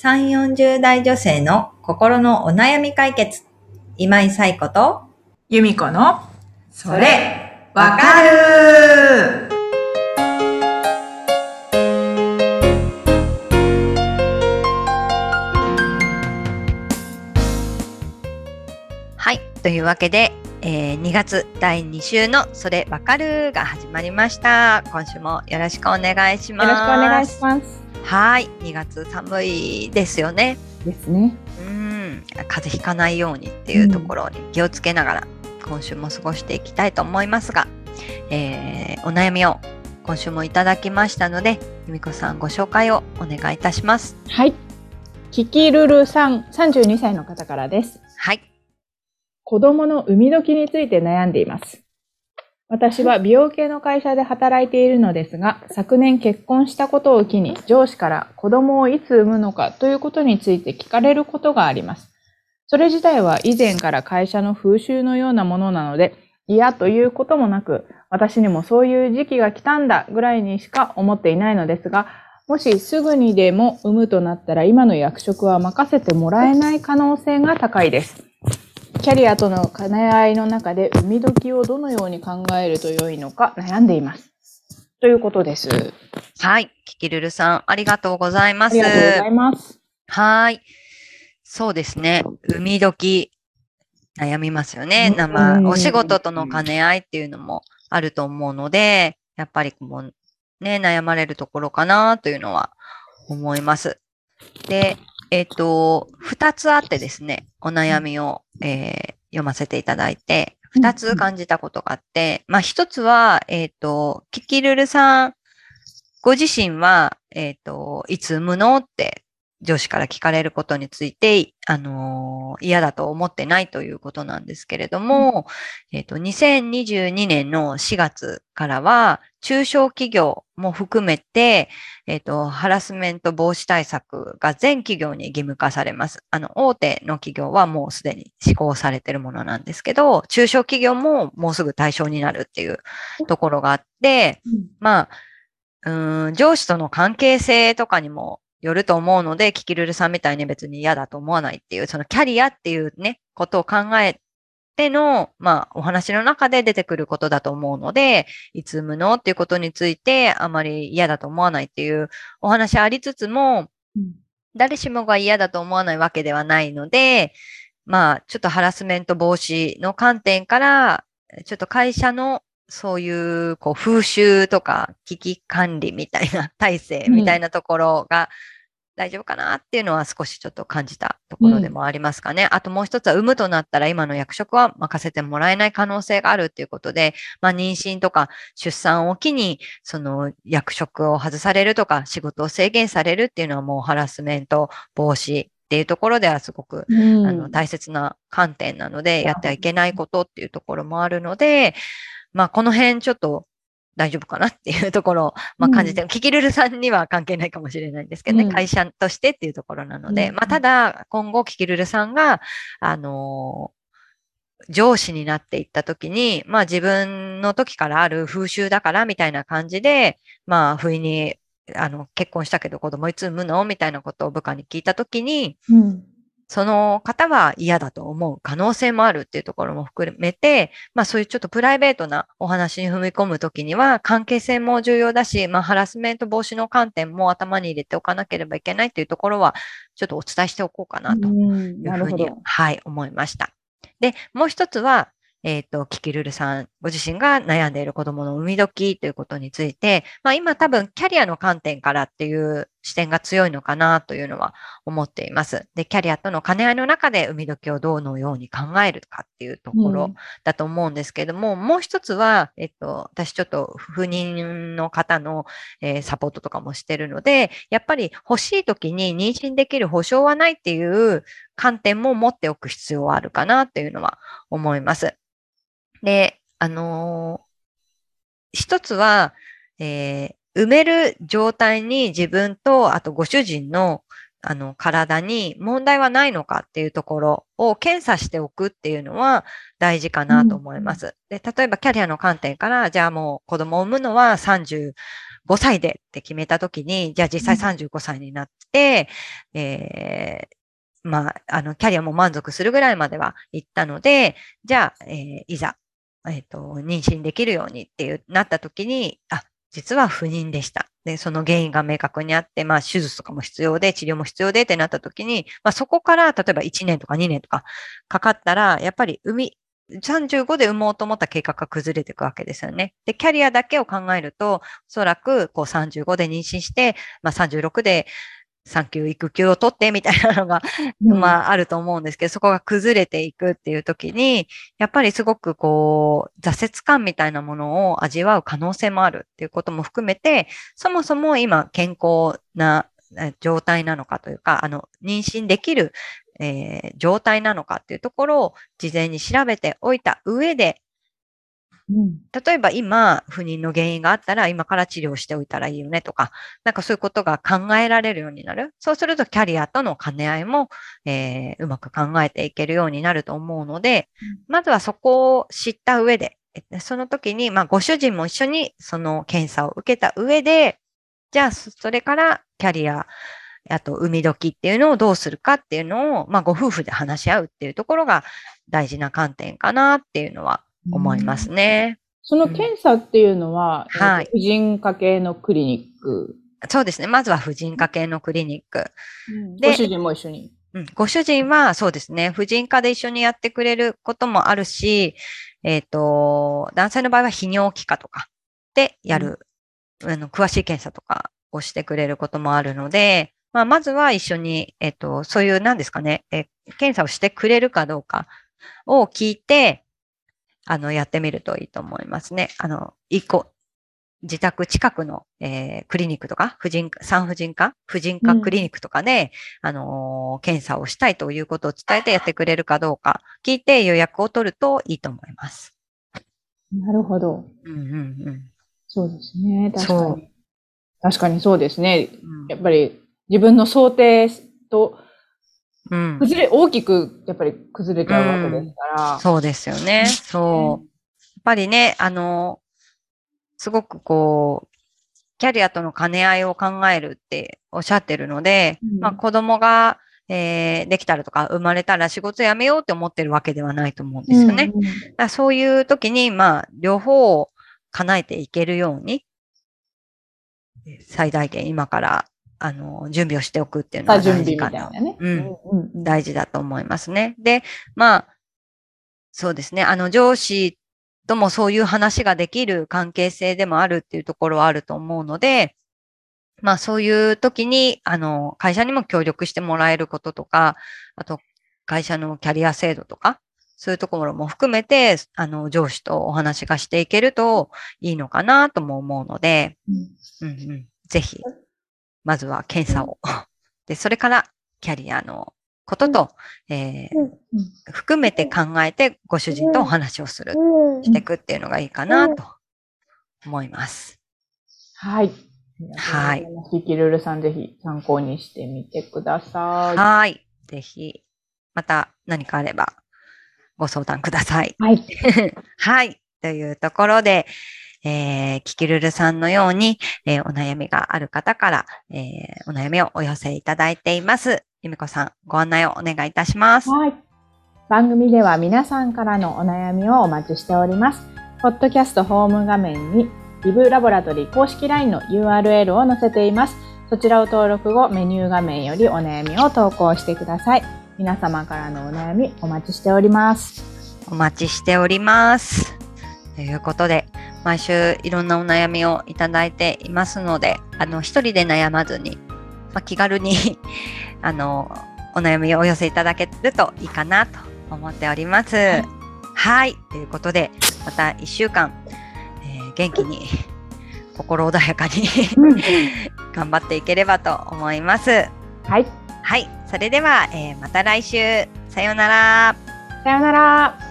3、40代女性の心のお悩み解決。今井彩子と、由美子の、それ、わかるはい。というわけで、えー2月第2週のそれわかるが始まりました。今週もよろしくお願いします。よろしくお願いします。はい。2月寒いですよね。ですね。うん。風邪ひかないようにっていうところに気をつけながら、今週も過ごしていきたいと思いますが、えーお悩みを今週もいただきましたので、由美子さんご紹介をお願いいたします。はい。キキルルさん、32歳の方からです。はい。子供の産み時について悩んでいます。私は美容系の会社で働いているのですが、昨年結婚したことを機に上司から子供をいつ産むのかということについて聞かれることがあります。それ自体は以前から会社の風習のようなものなので、嫌ということもなく、私にもそういう時期が来たんだぐらいにしか思っていないのですが、もしすぐにでも産むとなったら今の役職は任せてもらえない可能性が高いです。キャリアとの兼ね合いの中で産み時をどのように考えると良いのか悩んでいます。ということです。はい。キキルルさん、ありがとうございます。ありがとうございます。はい。そうですね。産み時、悩みますよね。うんなまあうんお仕事との兼ね合いっていうのもあると思うので、やっぱりもうね、悩まれるところかなというのは思います。で、えっ、と、二つあってですね、お悩みを、えー読ませていただいて、二つ感じたことがあって、まあ一つは、えっ、と、キキルルさん、ご自身は、えっ、と、いつ産むのって上司から聞かれることについて、あのー嫌だと思ってないということなんですけれども、えっ、と、2022年の4月からは、中小企業も含めて、えっ、と、ハラスメント防止対策が全企業に義務化されます。あの、大手の企業はもうすでに施行されているものなんですけど、中小企業ももうすぐ対象になるっていうところがあって、まあ、うーん、上司との関係性とかにもよると思うので、キキルルさんみたいに別に嫌だと思わないっていう、そのキャリアっていうね、ことを考えての、まあ、お話の中で出てくることだと思うので、いつ産むのっていうことについて、あまり嫌だと思わないっていうお話ありつつも、うん。誰しもが嫌だと思わないわけではないので、まあ、ちょっとハラスメント防止の観点から、ちょっと会社のそういう、こう、風習とか危機管理みたいな体制みたいなところが大丈夫かなっていうのは少しちょっと感じたところでもありますかね。あともう一つは、産むとなったら今の役職は任せてもらえない可能性があるっていうことで、まあ、妊娠とか出産を機に、その役職を外されるとか、仕事を制限されるっていうのはもうハラスメント防止っていうところではすごくうん。あの、大切な観点なので、やってはいけないことっていうところもあるので、まあ、この辺ちょっと大丈夫かなっていうところを、まあ、感じて、キキルルさんには関係ないかもしれないんですけどね、うん。会社としてっていうところなので、うん。まあ、ただ、今後、キキルルさんが、あのー上司になっていったときに、まあ自分の時からある風習だからみたいな感じで、まあ不意に、あの、結婚したけど子供いつ産むの？みたいなことを部下に聞いたときに、うんその方は嫌だと思う可能性もあるっていうところも含めて、まあそういうちょっとプライベートなお話に踏み込むときには関係性も重要だし、まあハラスメント防止の観点も頭に入れておかなければいけないっていうところはちょっとお伝えしておこうかなとうんいうふうにはい、思いました。で、もう一つは、えっ、と、キキルルさんご自身が悩んでいる子供の産み時ということについて、まあ今多分キャリアの観点からっていう視点が強いのかなというのは思っています。で、キャリアとの兼ね合いの中で産み時をどのように考えるかっていうところだと思うんですけども、もう一つは、えっと、私ちょっと不妊の方の、えーサポートとかもしてるので、やっぱり欲しい時に妊娠できる保証はないっていう観点も持っておく必要はあるかなっていうのは思います。で、あのー一つは、えー埋める状態に自分と、あとご主人のあの、体に問題はないのかっていうところを検査しておくっていうのは大事かなと思います。で、例えばキャリアの観点から、じゃあもう子供を産むのは35歳でって決めたときに、じゃあ実際35歳になって、えーまあ、あの、キャリアも満足するぐらいまでは行ったので、じゃあ、えーいざ、えっ、と、妊娠できるようにっていう、なったときに、あ、実は不妊でした。で、その原因が明確にあって、まあ、手術とかも必要で、治療も必要でってなったときに、まあ、そこから、例えば1年とか2年とかかかったら、やっぱり産み、35で産もうと思った計画が崩れていくわけですよね。で、キャリアだけを考えると、おそらく、こう35で妊娠して、まあ36で産休育休を取ってみたいなのが、まああると思うんですけど、そこが崩れていくっていう時に、やっぱりすごくこう、挫折感みたいなものを味わう可能性もあるっていうことも含めて、そもそも今健康なえ状態なのかというか、あの、妊娠できる、えー状態なのかっていうところを事前に調べておいた上で、うん例えば今、不妊の原因があったら、今から治療しておいたらいいよねとか、なんかそういうことが考えられるようになる。そうすると、キャリアとの兼ね合いも、えーうまく考えていけるようになると思うので、まずはそこを知った上で、えその時に、まあ、ご主人も一緒にその検査を受けた上で、じゃあ、そそれからキャリア、あと、産み時っていうのをどうするかっていうのを、まあ、ご夫婦で話し合うっていうところが大事な観点かなっていうのは思いますね。その検査っていうのは、えーとはい婦人科系のクリニック？そうですね。まずは婦人科系のクリニック。でご主人も一緒に？うん、ご主人はそうですね。婦人科で一緒にやってくれることもあるし、えっ、と、男性の場合は泌尿器科とかでやる、あの、詳しい検査とかをしてくれることもあるので、まあ、まずは一緒に、えっ、と、そういう、なんですかね、え検査をしてくれるかどうかを聞いて、あの、やってみるといいと思いますね。あの、一個、自宅近くの、えークリニックとか、婦人科、産婦人科、婦人科クリニックとかで、あのー検査をしたいということを伝えてやってくれるかどうか、聞いて予約を取るといいと思います。なるほど。うんうんうんそうですね。確かに。確かにそうですね。うんやっぱり自分の想定とうん。崩れ、大きくやっぱり崩れちゃうわけですから。そうですよね。そう。やっぱりね、あの、すごくこう、キャリアとの兼ね合いを考えるっておっしゃってるので、うんまあ子供が、えーできたらとか生まれたら仕事辞めようって思ってるわけではないと思うんですよね。うんうんそういう時に、まあ、両方を叶えていけるように、最大限今から、あの、準備をしておくっていうのは大事かな。ね。うんうんうん大事だと思いますね。で、まあ、そうですね。あの、上司ともそういう話ができる関係性でもあるっていうところはあると思うので、まあ、そういう時に、あの、会社にも協力してもらえることとか、あと、会社のキャリア制度とか、そういうところも含めて、あの、上司とお話がしていけるといいのかなとも思うので、うんうんうん、ぜひ、まずは検査を。で、それからキャリアのことと、えーうん含めて考えてご主人とお話をする、うんしていくっていうのがいいかなと思います。はい。はい。ヒキルルさんぜひ参考にしてみてください。はい。ぜひ、また何かあればご相談ください。はい。はい。というところで、えー、キキルルさんのように、えーお悩みがある方から、えーお悩みをお寄せいただいています。ゆみこさん、ご案内をお願いいたします。はい。番組では皆さんからのお悩みをお待ちしております。ポッドキャストホーム画面にリブラボラトリー公式 LINE の URL を載せています。そちらを登録後、メニュー画面よりお悩みを投稿してください。皆様からのお悩みお待ちしております。お待ちしております。ということで、毎週いろんなお悩みをいただいていますので、あの、一人で悩まずに、まあ、気軽に、あの、お悩みをお寄せいただけるといいかなと思っております。いはい。ということで、また一週間、えー元気に、心穏やかに 頑張っていければと思います。はい。はい。それでは、えーまた来週、さようなら。さようなら。